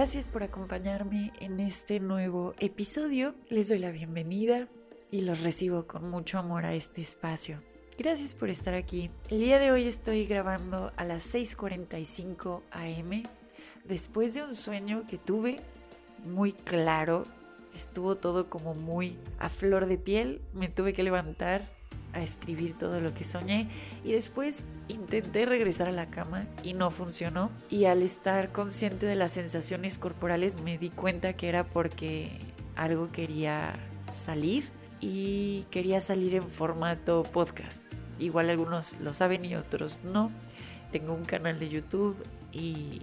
Gracias por acompañarme en este nuevo episodio. Les doy la bienvenida y los recibo con mucho amor a este espacio. Gracias por estar aquí. El día de hoy estoy grabando a las 6:45 am después de un sueño que tuve muy claro. Estuvo todo como muy a flor de piel. Me tuve que levantar a escribir todo lo que soñé y después intenté regresar a la cama y no funcionó y al estar consciente de las sensaciones corporales me di cuenta que era porque algo quería salir y quería salir en formato podcast. Igual algunos lo saben y otros no. Tengo un canal de YouTube y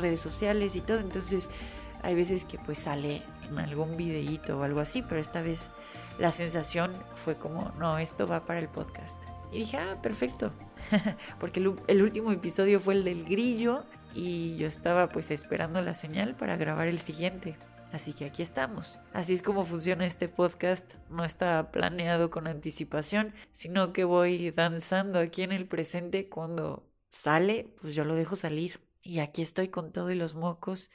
redes sociales y todo, entonces hay veces que pues sale en algún videíto o algo así, pero esta vez la sensación fue como, no, esto va para el podcast. Y dije, ah, perfecto, porque el, último episodio fue el del grillo y yo estaba pues esperando la señal para grabar el siguiente. Así que aquí estamos. Así es como funciona este podcast. No está planeado con anticipación, sino que voy danzando aquí en el presente. Cuando sale, pues yo lo dejo salir. Y aquí estoy con todo y los mocos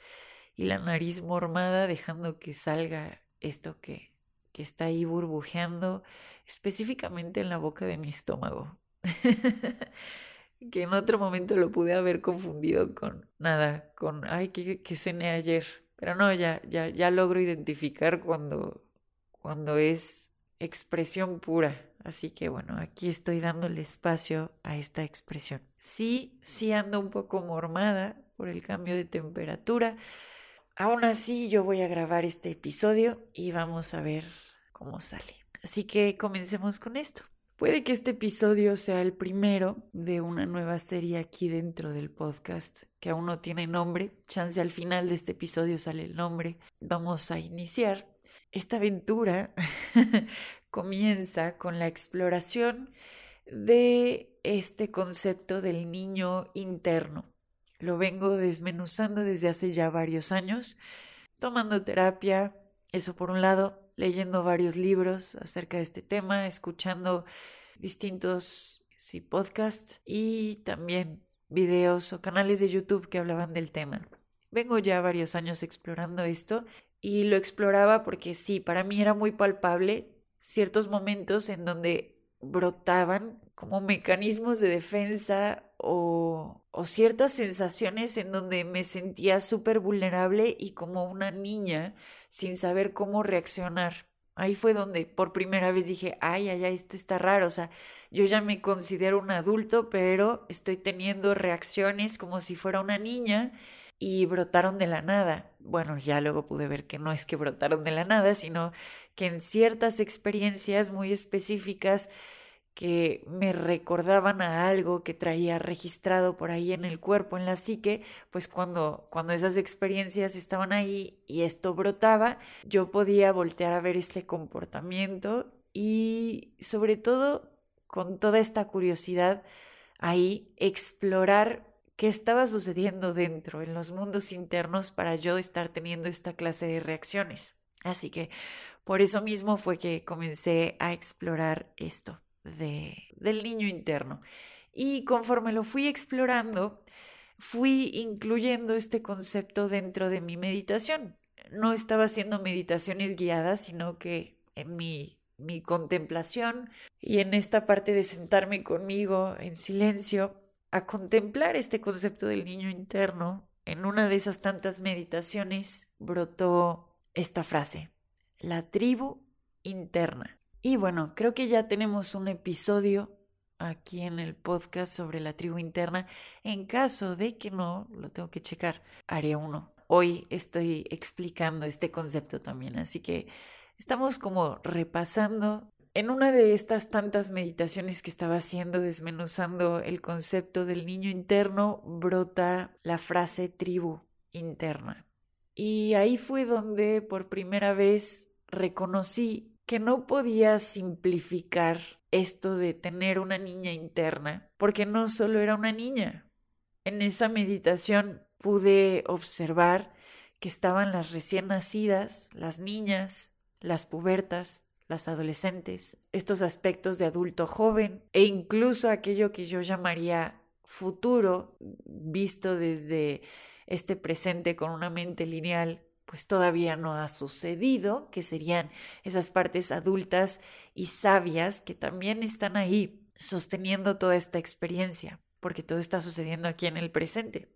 y la nariz mormada dejando que salga esto que que está ahí burbujeando específicamente en la boca de mi estómago. que en otro momento lo pude haber confundido con nada, con, ay, que, que cené ayer. Pero no, ya, ya, ya logro identificar cuando, cuando es expresión pura. Así que bueno, aquí estoy dándole espacio a esta expresión. Sí, sí ando un poco mormada por el cambio de temperatura, Aún así, yo voy a grabar este episodio y vamos a ver cómo sale. Así que comencemos con esto. Puede que este episodio sea el primero de una nueva serie aquí dentro del podcast, que aún no tiene nombre. Chance al final de este episodio sale el nombre. Vamos a iniciar. Esta aventura comienza con la exploración de este concepto del niño interno. Lo vengo desmenuzando desde hace ya varios años, tomando terapia, eso por un lado, leyendo varios libros acerca de este tema, escuchando distintos sí, podcasts y también videos o canales de YouTube que hablaban del tema. Vengo ya varios años explorando esto y lo exploraba porque sí, para mí era muy palpable ciertos momentos en donde brotaban como mecanismos de defensa o, ciertas sensaciones en donde me sentía súper vulnerable y como una niña sin saber cómo reaccionar. Ahí fue donde por primera vez dije, ay, ay, ay, esto está raro. O sea, yo ya me considero un adulto, pero estoy teniendo reacciones como si fuera una niña y brotaron de la nada. Bueno, ya luego pude ver que no es que brotaron de la nada, sino que en ciertas experiencias muy específicas que me recordaban a algo que traía registrado por ahí en el cuerpo, en la psique, pues cuando, cuando esas experiencias estaban ahí y esto brotaba, yo podía voltear a ver este comportamiento y sobre todo con toda esta curiosidad ahí explorar qué estaba sucediendo dentro, en los mundos internos, para yo estar teniendo esta clase de reacciones. Así que por eso mismo fue que comencé a explorar esto de, del niño interno. Y conforme lo fui explorando, fui incluyendo este concepto dentro de mi meditación. No estaba haciendo meditaciones guiadas, sino que en mi, mi contemplación y en esta parte de sentarme conmigo en silencio a contemplar este concepto del niño interno, en una de esas tantas meditaciones brotó esta frase, la tribu interna. Y bueno, creo que ya tenemos un episodio aquí en el podcast sobre la tribu interna. En caso de que no, lo tengo que checar, haré uno. Hoy estoy explicando este concepto también, así que estamos como repasando En una de estas tantas meditaciones que estaba haciendo, desmenuzando el concepto del niño interno, brota la frase tribu interna. Y ahí fue donde por primera vez reconocí que no podía simplificar esto de tener una niña interna, porque no solo era una niña. En esa meditación pude observar que estaban las recién nacidas, las niñas, las pubertas, las adolescentes, estos aspectos de adulto joven e incluso aquello que yo llamaría futuro, visto desde este presente con una mente lineal, pues todavía no ha sucedido, que serían esas partes adultas y sabias que también están ahí sosteniendo toda esta experiencia, porque todo está sucediendo aquí en el presente.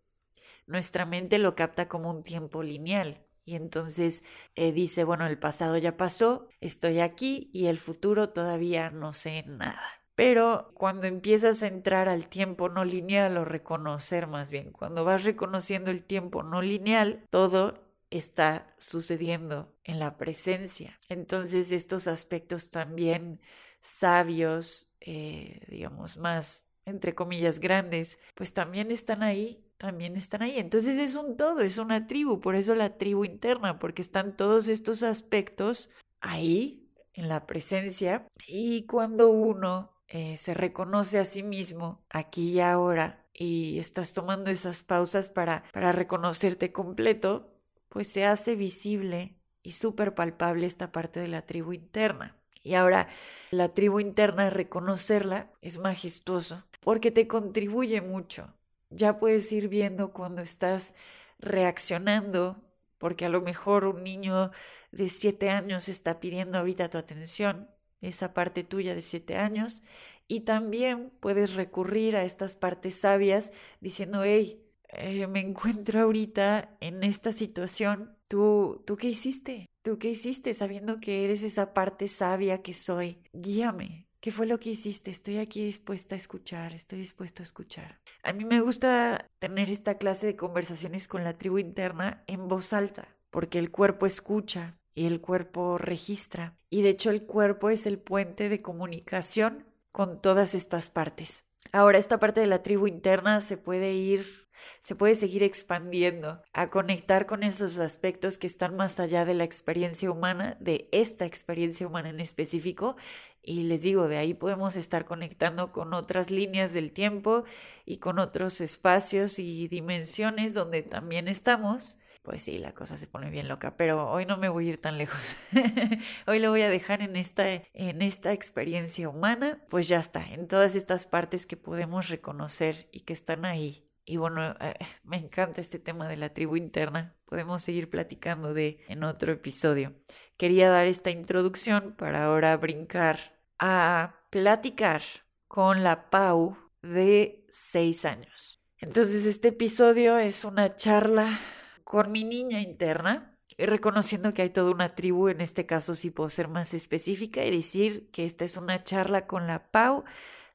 Nuestra mente lo capta como un tiempo lineal, y entonces eh, dice, bueno, el pasado ya pasó, estoy aquí y el futuro todavía no sé nada. Pero cuando empiezas a entrar al tiempo no lineal o reconocer más bien, cuando vas reconociendo el tiempo no lineal, todo está sucediendo en la presencia. Entonces estos aspectos también sabios, eh, digamos, más, entre comillas, grandes, pues también están ahí también están ahí. Entonces es un todo, es una tribu, por eso la tribu interna, porque están todos estos aspectos ahí, en la presencia, y cuando uno eh, se reconoce a sí mismo aquí y ahora y estás tomando esas pausas para, para reconocerte completo, pues se hace visible y súper palpable esta parte de la tribu interna. Y ahora la tribu interna, reconocerla es majestuoso porque te contribuye mucho ya puedes ir viendo cuando estás reaccionando, porque a lo mejor un niño de siete años está pidiendo ahorita tu atención, esa parte tuya de siete años, y también puedes recurrir a estas partes sabias diciendo, hey, eh, me encuentro ahorita en esta situación, ¿tú, ¿tú qué hiciste? ¿Tú qué hiciste sabiendo que eres esa parte sabia que soy? Guíame, ¿Qué fue lo que hiciste? Estoy aquí dispuesta a escuchar, estoy dispuesto a escuchar. A mí me gusta tener esta clase de conversaciones con la tribu interna en voz alta, porque el cuerpo escucha y el cuerpo registra. Y de hecho el cuerpo es el puente de comunicación con todas estas partes. Ahora, esta parte de la tribu interna se puede ir se puede seguir expandiendo, a conectar con esos aspectos que están más allá de la experiencia humana, de esta experiencia humana en específico. Y les digo, de ahí podemos estar conectando con otras líneas del tiempo y con otros espacios y dimensiones donde también estamos. Pues sí, la cosa se pone bien loca, pero hoy no me voy a ir tan lejos. hoy lo voy a dejar en esta, en esta experiencia humana, pues ya está, en todas estas partes que podemos reconocer y que están ahí y bueno, eh, me encanta este tema de la tribu interna. Podemos seguir platicando de en otro episodio. Quería dar esta introducción para ahora brincar a platicar con la Pau de seis años. Entonces este episodio es una charla con mi niña interna, reconociendo que hay toda una tribu, en este caso sí puedo ser más específica y decir que esta es una charla con la Pau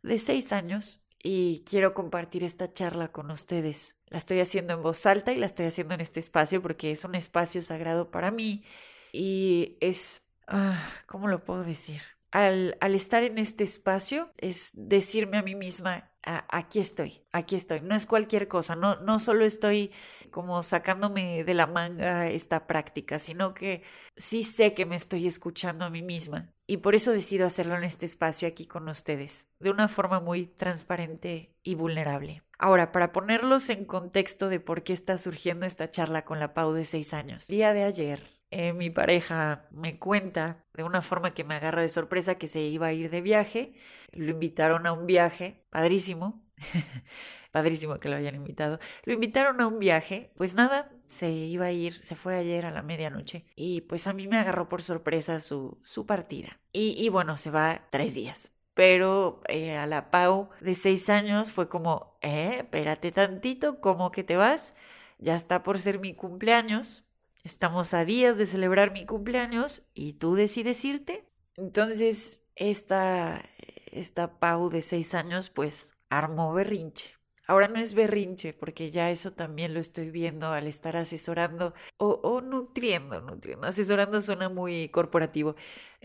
de seis años y quiero compartir esta charla con ustedes. La estoy haciendo en voz alta y la estoy haciendo en este espacio porque es un espacio sagrado para mí y es, ah, ¿cómo lo puedo decir? Al, estar en este espacio es decirme a mí misma, aquí estoy, aquí estoy. No es cualquier cosa, no, no solo estoy como sacándome de la manga esta práctica, sino que sí sé que me estoy escuchando a mí misma. Y por eso decido hacerlo en este espacio aquí con ustedes, de una forma muy transparente y vulnerable. Ahora, para ponerlos en contexto de por qué está surgiendo esta charla con la Pau de seis años. Día de ayer, eh, mi pareja me cuenta de una forma que me agarra de sorpresa que se iba a ir de viaje. Lo invitaron a un viaje, padrísimo, padrísimo que lo hayan invitado. Lo invitaron a un viaje, pues nada, se iba a ir, se fue ayer a la medianoche y pues a mí me agarró por sorpresa su, su partida. Y, y bueno, se va tres días. Pero eh, a la Pau de seis años fue como, eh, espérate tantito, ¿cómo que te vas? Ya está por ser mi cumpleaños Estamos a días de celebrar mi cumpleaños y tú decides irte. Entonces, esta, esta Pau de seis años, pues armó berrinche. Ahora no es berrinche, porque ya eso también lo estoy viendo al estar asesorando o, o nutriendo, nutriendo. Asesorando suena muy corporativo.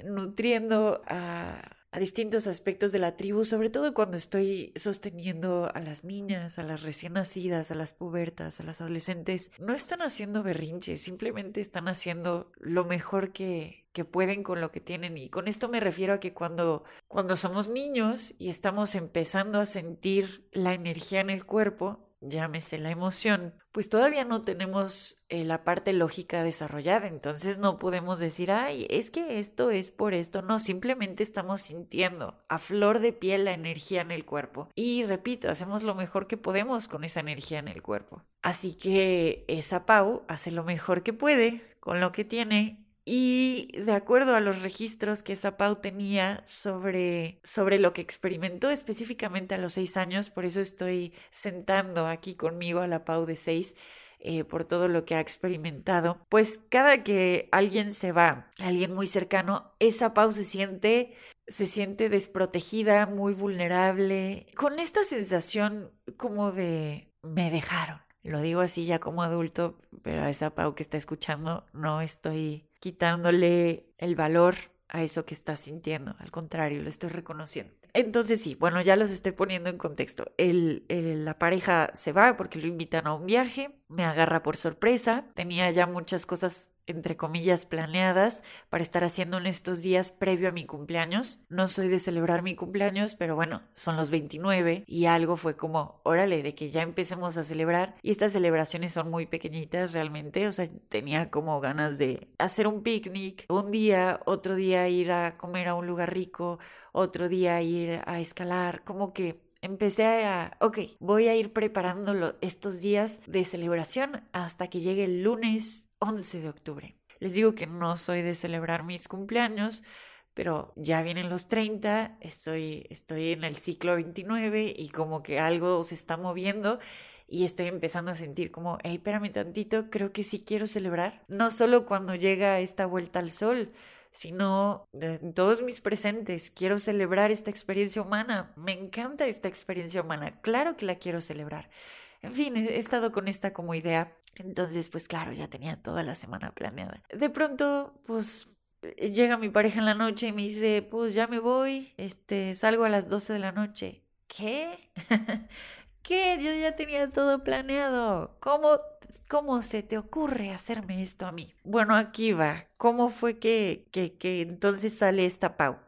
Nutriendo a, a distintos aspectos de la tribu, sobre todo cuando estoy sosteniendo a las niñas, a las recién nacidas, a las pubertas, a las adolescentes. No están haciendo berrinches, simplemente están haciendo lo mejor que, que pueden con lo que tienen. Y con esto me refiero a que cuando, cuando somos niños y estamos empezando a sentir la energía en el cuerpo, llámese la emoción, pues todavía no tenemos eh, la parte lógica desarrollada, entonces no podemos decir, ay, es que esto es por esto, no, simplemente estamos sintiendo a flor de piel la energía en el cuerpo. Y repito, hacemos lo mejor que podemos con esa energía en el cuerpo. Así que esa Pau hace lo mejor que puede con lo que tiene y de acuerdo a los registros que esa Pau tenía sobre, sobre lo que experimentó específicamente a los seis años, por eso estoy sentando aquí conmigo a la Pau de seis, eh, por todo lo que ha experimentado, pues cada que alguien se va, alguien muy cercano, esa Pau se siente, se siente desprotegida, muy vulnerable, con esta sensación como de me dejaron. Lo digo así ya como adulto, pero a esa Pau que está escuchando no estoy quitándole el valor a eso que estás sintiendo, al contrario, lo estoy reconociendo. Entonces sí, bueno, ya los estoy poniendo en contexto. El, la pareja se va porque lo invitan a un viaje, me agarra por sorpresa, tenía ya muchas cosas entre comillas, planeadas para estar haciendo en estos días previo a mi cumpleaños. No soy de celebrar mi cumpleaños, pero bueno, son los 29 y algo fue como, órale, de que ya empecemos a celebrar. Y estas celebraciones son muy pequeñitas realmente, o sea, tenía como ganas de hacer un picnic un día, otro día ir a comer a un lugar rico, otro día ir a escalar, como que empecé a, ok, voy a ir preparándolo estos días de celebración hasta que llegue el lunes 11 de octubre. Les digo que no soy de celebrar mis cumpleaños, pero ya vienen los 30, estoy, estoy en el ciclo 29 y como que algo se está moviendo y estoy empezando a sentir como, hey, espérame tantito, creo que sí quiero celebrar. No solo cuando llega esta vuelta al sol, sino en todos mis presentes. Quiero celebrar esta experiencia humana. Me encanta esta experiencia humana. Claro que la quiero celebrar. En fin, he estado con esta como idea entonces, pues claro, ya tenía toda la semana planeada. De pronto, pues eh, llega mi pareja en la noche y me dice, pues ya me voy, este, salgo a las 12 de la noche. ¿Qué? ¿Qué? Yo ya tenía todo planeado. ¿Cómo, ¿Cómo se te ocurre hacerme esto a mí? Bueno, aquí va. ¿Cómo fue que, que, que entonces sale esta Pau?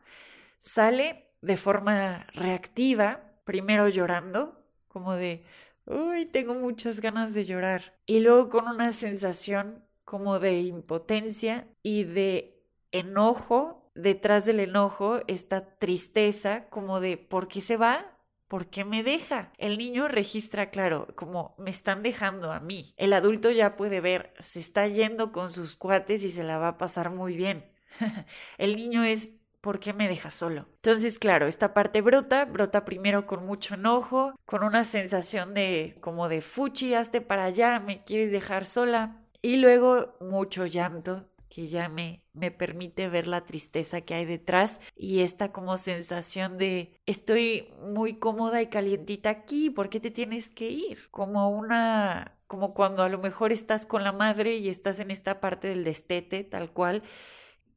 Sale de forma reactiva, primero llorando, como de, uy, tengo muchas ganas de llorar. Y luego con una sensación como de impotencia y de enojo, detrás del enojo, esta tristeza como de ¿por qué se va? ¿Por qué me deja? El niño registra, claro, como me están dejando a mí. El adulto ya puede ver, se está yendo con sus cuates y se la va a pasar muy bien. el niño es ¿por qué me dejas solo? Entonces, claro, esta parte brota, brota primero con mucho enojo, con una sensación de como de fuchi, hazte para allá, me quieres dejar sola, y luego mucho llanto que ya me, me permite ver la tristeza que hay detrás y esta como sensación de estoy muy cómoda y calientita aquí, ¿por qué te tienes que ir? Como una como cuando a lo mejor estás con la madre y estás en esta parte del destete, tal cual,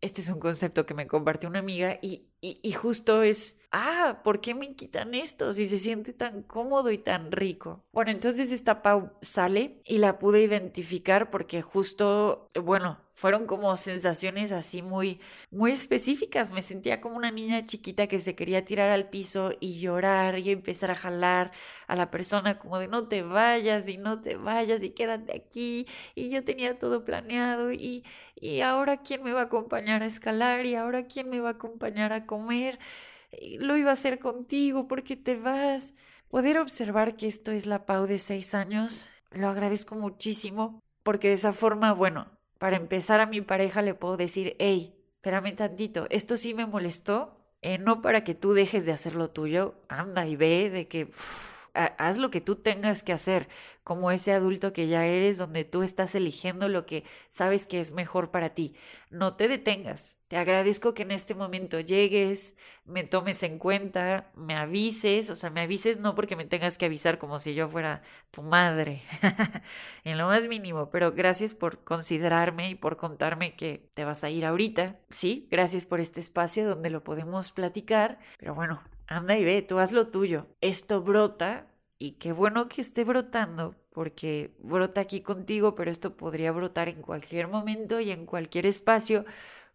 este es un concepto que me compartió una amiga y, justo es, ah, ¿por qué me quitan esto si se siente tan cómodo y tan rico? Bueno, entonces esta Pau sale y la pude identificar porque justo, bueno, fueron como sensaciones así muy, muy específicas. Me sentía como una niña chiquita que se quería tirar al piso y llorar y empezar a jalar a la persona como de no te vayas y no te vayas y quédate aquí. Y yo tenía todo planeado y, y ahora quién me va a acompañar a escalar y ahora quién me va a acompañar a comer. Lo iba a hacer contigo porque te vas. Poder observar que esto es la Pau de seis años, lo agradezco muchísimo porque de esa forma, bueno, para empezar a mi pareja le puedo decir, hey, espérame tantito, esto sí me molestó, eh, no para que tú dejes de hacer lo tuyo, anda y ve de que haz lo que tú tengas que hacer, como ese adulto que ya eres, donde tú estás eligiendo lo que sabes que es mejor para ti. No te detengas. Te agradezco que en este momento llegues, me tomes en cuenta, me avises, o sea, me avises no porque me tengas que avisar como si yo fuera tu madre, en lo más mínimo, pero gracias por considerarme y por contarme que te vas a ir ahorita. Sí, gracias por este espacio donde lo podemos platicar, pero bueno, anda y ve, tú haz lo tuyo. Esto brota y qué bueno que esté brotando porque brota aquí contigo, pero esto podría brotar en cualquier momento y en cualquier espacio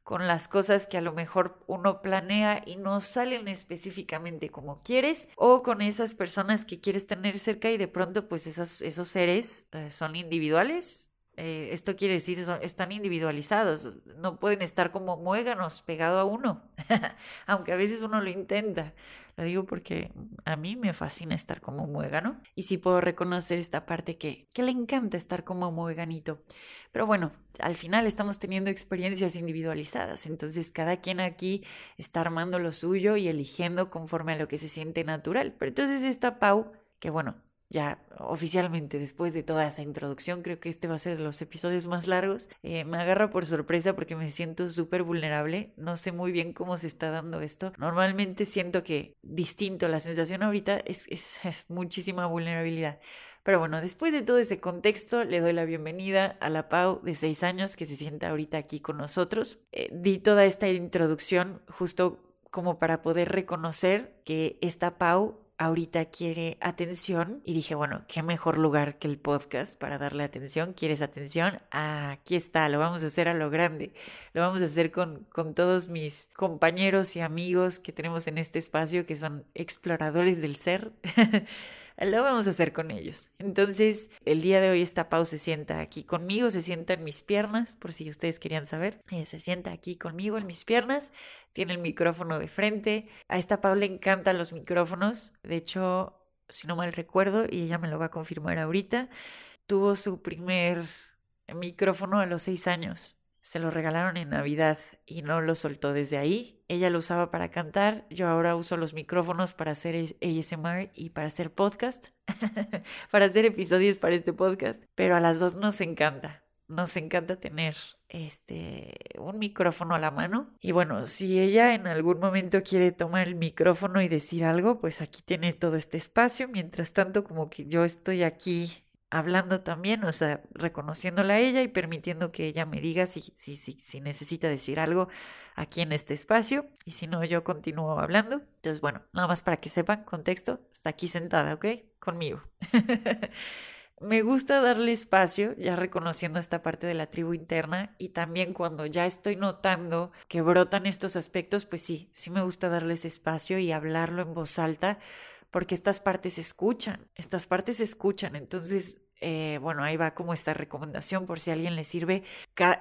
con las cosas que a lo mejor uno planea y no salen específicamente como quieres o con esas personas que quieres tener cerca y de pronto pues esos, esos seres eh, son individuales eh, esto quiere decir, son, están individualizados, no pueden estar como muéganos pegado a uno, aunque a veces uno lo intenta. Lo digo porque a mí me fascina estar como muégano y sí puedo reconocer esta parte que, que le encanta estar como muéganito. Pero bueno, al final estamos teniendo experiencias individualizadas, entonces cada quien aquí está armando lo suyo y eligiendo conforme a lo que se siente natural. Pero entonces esta Pau, que bueno, ya oficialmente después de toda esa introducción, creo que este va a ser de los episodios más largos. Eh, me agarra por sorpresa porque me siento súper vulnerable. No sé muy bien cómo se está dando esto. Normalmente siento que distinto, la sensación ahorita es, es, muchísima vulnerabilidad. Pero bueno, después de todo ese contexto, le doy la bienvenida a la Pau de seis años que se sienta ahorita aquí con nosotros. Eh, di toda esta introducción justo como para poder reconocer que esta Pau ahorita quiere atención y dije, bueno, qué mejor lugar que el podcast para darle atención. ¿Quieres atención? Ah, aquí está, lo vamos a hacer a lo grande. Lo vamos a hacer con, con todos mis compañeros y amigos que tenemos en este espacio que son exploradores del ser. lo vamos a hacer con ellos. Entonces, el día de hoy esta Pau se sienta aquí conmigo, se sienta en mis piernas, por si ustedes querían saber. Eh, se sienta aquí conmigo en mis piernas, tiene el micrófono de frente. A esta Pau le encantan los micrófonos. De hecho, si no mal recuerdo, y ella me lo va a confirmar ahorita, tuvo su primer micrófono a los seis años. Se lo regalaron en Navidad y no lo soltó desde ahí. Ella lo usaba para cantar, yo ahora uso los micrófonos para hacer ASMR y para hacer podcast, para hacer episodios para este podcast, pero a las dos nos encanta. Nos encanta tener este un micrófono a la mano y bueno, si ella en algún momento quiere tomar el micrófono y decir algo, pues aquí tiene todo este espacio. Mientras tanto, como que yo estoy aquí hablando también, o sea, reconociéndola a ella y permitiendo que ella me diga si, si, si, si necesita decir algo aquí en este espacio y si no, yo continúo hablando. Entonces, bueno, nada más para que sepan, contexto, está aquí sentada, ¿ok? Conmigo. me gusta darle espacio, ya reconociendo esta parte de la tribu interna y también cuando ya estoy notando que brotan estos aspectos, pues sí, sí me gusta darles espacio y hablarlo en voz alta porque estas partes escuchan, estas partes escuchan, entonces eh, bueno, ahí va como esta recomendación por si a alguien le sirve.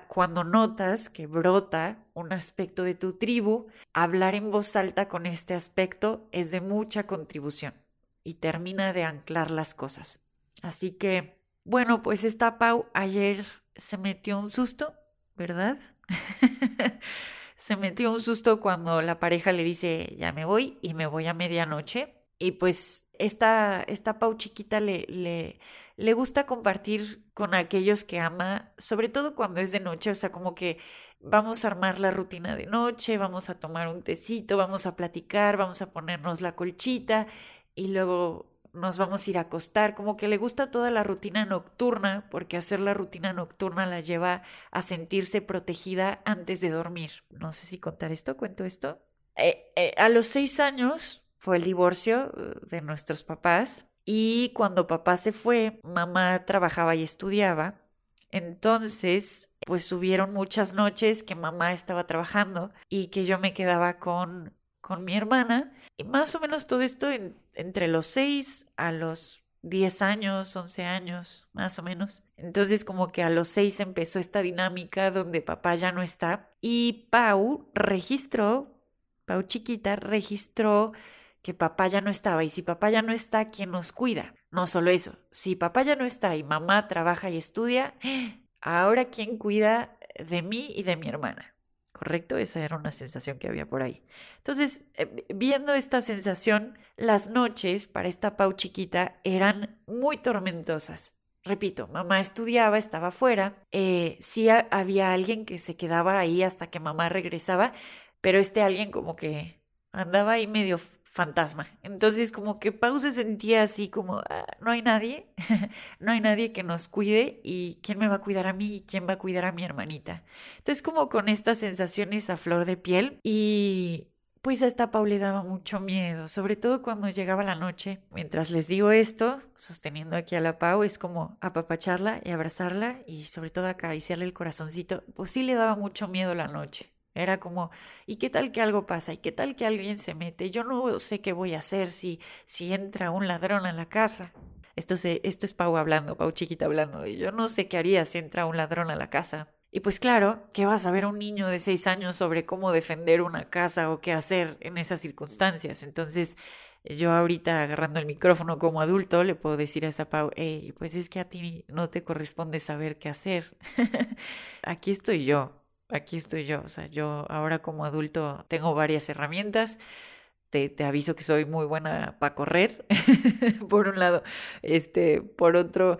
Cuando notas que brota un aspecto de tu tribu, hablar en voz alta con este aspecto es de mucha contribución y termina de anclar las cosas. Así que, bueno, pues esta Pau ayer se metió un susto, ¿verdad? se metió un susto cuando la pareja le dice, ya me voy y me voy a medianoche. Y pues esta, esta Pau chiquita le, le, le gusta compartir con aquellos que ama, sobre todo cuando es de noche, o sea, como que vamos a armar la rutina de noche, vamos a tomar un tecito, vamos a platicar, vamos a ponernos la colchita y luego nos vamos a ir a acostar, como que le gusta toda la rutina nocturna, porque hacer la rutina nocturna la lleva a sentirse protegida antes de dormir. No sé si contar esto, cuento esto. Eh, eh, a los seis años fue el divorcio eh, de nuestros papás y cuando papá se fue, mamá trabajaba y estudiaba. Entonces, pues subieron muchas noches que mamá estaba trabajando y que yo me quedaba con, con mi hermana. Y más o menos todo esto entre los 6 a los 10 años, 11 años, más o menos. Entonces como que a los 6 empezó esta dinámica donde papá ya no está y Pau registró, Pau chiquita registró que papá ya no estaba y si papá ya no está, ¿quién nos cuida? No solo eso, si papá ya no está y mamá trabaja y estudia, ahora ¿quién cuida de mí y de mi hermana? ¿correcto? Esa era una sensación que había por ahí. Entonces, eh, viendo esta sensación, las noches para esta Pau chiquita eran muy tormentosas. Repito, mamá estudiaba, estaba fuera, eh, sí había alguien que se quedaba ahí hasta que mamá regresaba, pero este alguien como que andaba ahí medio fantasma. Entonces como que Pau se sentía así como, ah, no hay nadie, no hay nadie que nos cuide y quién me va a cuidar a mí y quién va a cuidar a mi hermanita. Entonces como con estas sensaciones a flor de piel y pues a esta Pau le daba mucho miedo, sobre todo cuando llegaba la noche. Mientras les digo esto, sosteniendo aquí a la Pau, es como apapacharla y abrazarla y sobre todo acariciarle el corazoncito. Pues sí le daba mucho miedo la noche. Era como, ¿y qué tal que algo pasa? ¿Y qué tal que alguien se mete? Yo no sé qué voy a hacer si, si entra un ladrón a la casa. Esto, se, esto es Pau hablando, Pau chiquita hablando. Y yo no sé qué haría si entra un ladrón a la casa. Y pues claro, ¿qué vas a a un niño de seis años sobre cómo defender una casa o qué hacer en esas circunstancias? Entonces, yo ahorita agarrando el micrófono como adulto le puedo decir a esa Pau, hey, pues es que a ti no te corresponde saber qué hacer. Aquí estoy yo, aquí estoy yo. O sea, yo ahora como adulto tengo varias herramientas. Te, te aviso que soy muy buena para correr, por un lado. Este, por otro,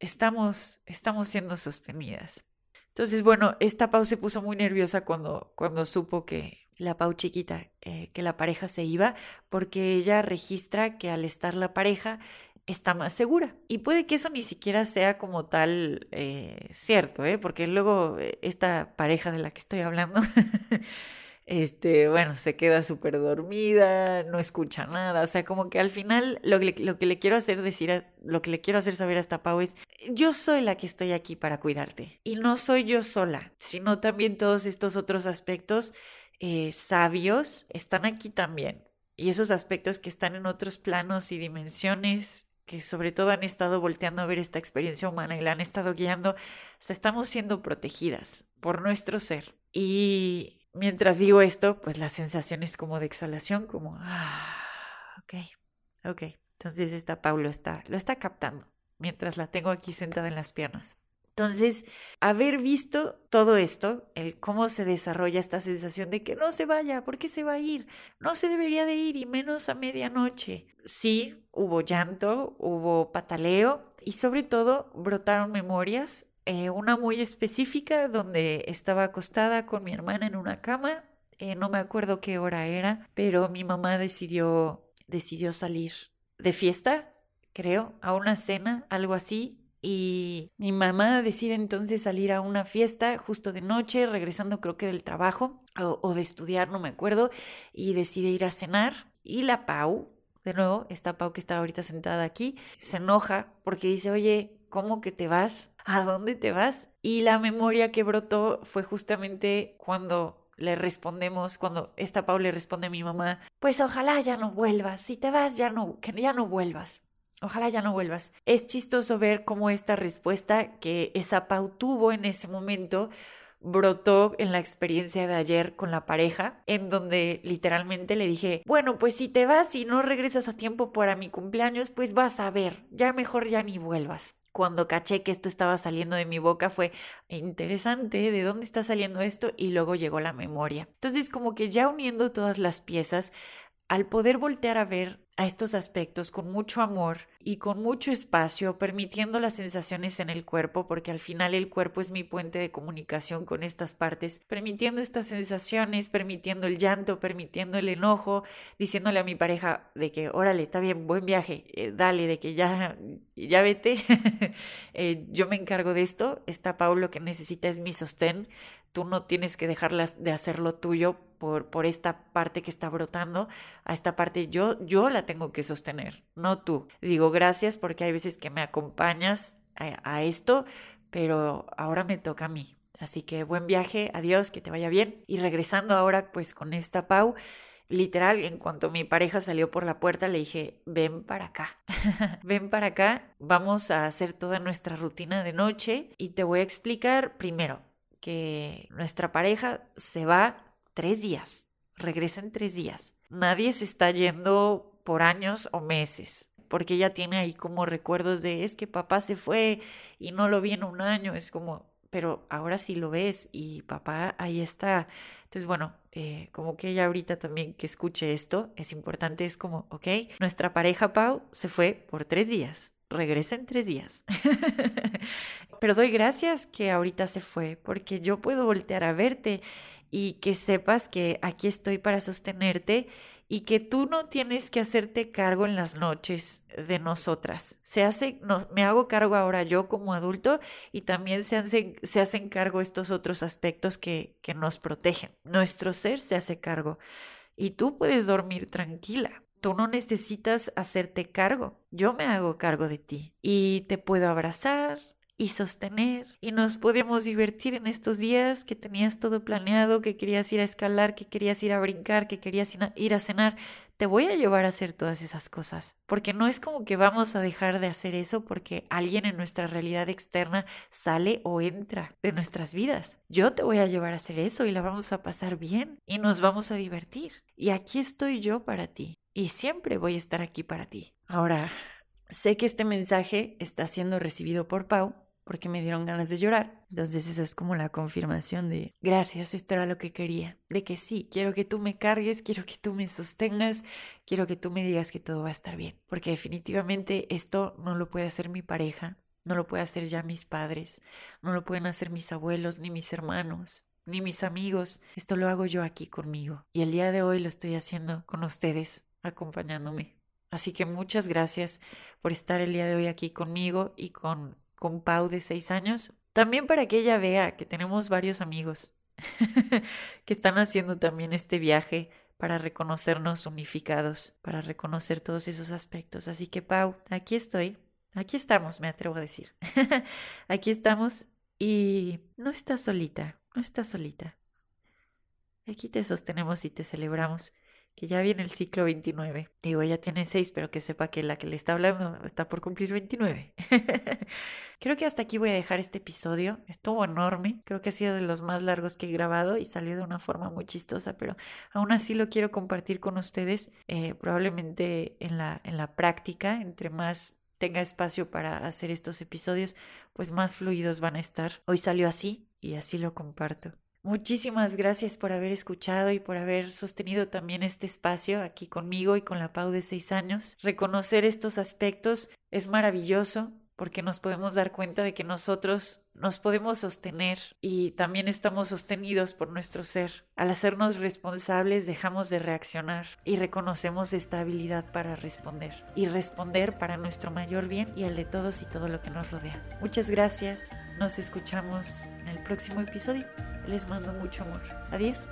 estamos, estamos siendo sostenidas. Entonces, bueno, esta Pau se puso muy nerviosa cuando, cuando supo que la Pau chiquita, eh, que la pareja se iba, porque ella registra que al estar la pareja, está más segura. Y puede que eso ni siquiera sea como tal eh, cierto, ¿eh? porque luego eh, esta pareja de la que estoy hablando, este, bueno, se queda súper dormida, no escucha nada, o sea, como que al final lo que, lo que le quiero hacer decir, lo que le quiero hacer saber a esta Pau es, yo soy la que estoy aquí para cuidarte. Y no soy yo sola, sino también todos estos otros aspectos eh, sabios están aquí también. Y esos aspectos que están en otros planos y dimensiones que sobre todo han estado volteando a ver esta experiencia humana y la han estado guiando, estamos siendo protegidas por nuestro ser. Y mientras digo esto, pues la sensación es como de exhalación, como, ah, ok, ok. Entonces esta Paulo está, lo está captando mientras la tengo aquí sentada en las piernas. Entonces, haber visto todo esto, el cómo se desarrolla esta sensación de que no se vaya, ¿por qué se va a ir? No se debería de ir y menos a medianoche. Sí, hubo llanto, hubo pataleo y sobre todo brotaron memorias, eh, una muy específica donde estaba acostada con mi hermana en una cama, eh, no me acuerdo qué hora era, pero mi mamá decidió, decidió salir de fiesta, creo, a una cena, algo así, y mi mamá decide entonces salir a una fiesta justo de noche, regresando creo que del trabajo o, de estudiar, no me acuerdo, y decide ir a cenar. Y la Pau, de nuevo, esta Pau que está ahorita sentada aquí, se enoja porque dice, oye, ¿cómo que te vas? ¿A dónde te vas? Y la memoria que brotó fue justamente cuando le respondemos, cuando esta Pau le responde a mi mamá, pues ojalá ya no vuelvas, si te vas ya no, que ya no vuelvas. Ojalá ya no vuelvas. Es chistoso ver cómo esta respuesta que esa Pau tuvo en ese momento brotó en la experiencia de ayer con la pareja, en donde literalmente le dije, bueno, pues si te vas y no regresas a tiempo para mi cumpleaños, pues vas a ver, ya mejor ya ni vuelvas. Cuando caché que esto estaba saliendo de mi boca fue interesante, ¿de dónde está saliendo esto? Y luego llegó la memoria. Entonces como que ya uniendo todas las piezas, al poder voltear a ver a estos aspectos con mucho amor y con mucho espacio, permitiendo las sensaciones en el cuerpo, porque al final el cuerpo es mi puente de comunicación con estas partes, permitiendo estas sensaciones, permitiendo el llanto, permitiendo el enojo, diciéndole a mi pareja de que, órale, está bien, buen viaje, eh, dale, de que ya, ya vete, eh, yo me encargo de esto, está Paulo que necesita es mi sostén, tú no tienes que dejarlas de hacer lo tuyo por, por esta parte que está brotando, a esta parte yo, yo la tengo que sostener, no tú. Digo gracias porque hay veces que me acompañas a, esto, pero ahora me toca a mí. Así que buen viaje, adiós, que te vaya bien. Y regresando ahora pues con esta Pau, literal, en cuanto mi pareja salió por la puerta, le dije, ven para acá, ven para acá, vamos a hacer toda nuestra rutina de noche y te voy a explicar primero que nuestra pareja se va tres días, regresa en tres días. Nadie se está yendo por años o meses, porque ella tiene ahí como recuerdos de es que papá se fue y no lo vi un año, es como, pero ahora sí lo ves y papá ahí está. Entonces, bueno, eh, como que ella ahorita también que escuche esto, es importante, es como, ok, nuestra pareja Pau se fue por tres días, regresa en tres días. pero doy gracias que ahorita se fue, porque yo puedo voltear a verte y que sepas que aquí estoy para sostenerte y que tú no tienes que hacerte cargo en las noches de nosotras. Se hace, me hago cargo ahora yo como adulto y también se hacen, se hacen cargo estos otros aspectos que, que nos protegen. Nuestro ser se hace cargo y tú puedes dormir tranquila. Tú no necesitas hacerte cargo. Yo me hago cargo de ti y te puedo abrazar, y sostener. Y nos podíamos divertir en estos días que tenías todo planeado, que querías ir a escalar, que querías ir a brincar, que querías ir a cenar. Te voy a llevar a hacer todas esas cosas, porque no es como que vamos a dejar de hacer eso porque alguien en nuestra realidad externa sale o entra de nuestras vidas. Yo te voy a llevar a hacer eso y la vamos a pasar bien y nos vamos a divertir. Y aquí estoy yo para ti y siempre voy a estar aquí para ti. Ahora, sé que este mensaje está siendo recibido por Pau porque me dieron ganas de llorar. Entonces esa es como la confirmación de gracias, esto era lo que quería, de que sí, quiero que tú me cargues, quiero que tú me sostengas, quiero que tú me digas que todo va a estar bien, porque definitivamente esto no lo puede hacer mi pareja, no lo puede hacer ya mis padres, no lo pueden hacer mis abuelos ni mis hermanos. Ni mis amigos, esto lo hago yo aquí conmigo. Y el día de hoy lo estoy haciendo con ustedes, acompañándome. Así que muchas gracias por estar el día de hoy aquí conmigo y con con Pau de seis años, también para que ella vea que tenemos varios amigos que están haciendo también este viaje para reconocernos unificados, para reconocer todos esos aspectos. Así que Pau, aquí estoy, aquí estamos, me atrevo a decir. aquí estamos y no estás solita, no estás solita. Aquí te sostenemos y te celebramos que ya viene el ciclo 29. Digo, ella tiene 6, pero que sepa que la que le está hablando está por cumplir 29. Creo que hasta aquí voy a dejar este episodio. Estuvo enorme. Creo que ha sido de los más largos que he grabado y salió de una forma muy chistosa, pero aún así lo quiero compartir con ustedes. Eh, probablemente en la, en la práctica, entre más tenga espacio para hacer estos episodios, pues más fluidos van a estar. Hoy salió así y así lo comparto. Muchísimas gracias por haber escuchado y por haber sostenido también este espacio aquí conmigo y con la Pau de seis años. Reconocer estos aspectos es maravilloso porque nos podemos dar cuenta de que nosotros nos podemos sostener y también estamos sostenidos por nuestro ser. Al hacernos responsables dejamos de reaccionar y reconocemos esta habilidad para responder y responder para nuestro mayor bien y el de todos y todo lo que nos rodea. Muchas gracias, nos escuchamos en el próximo episodio. Les mando mucho amor. Adiós.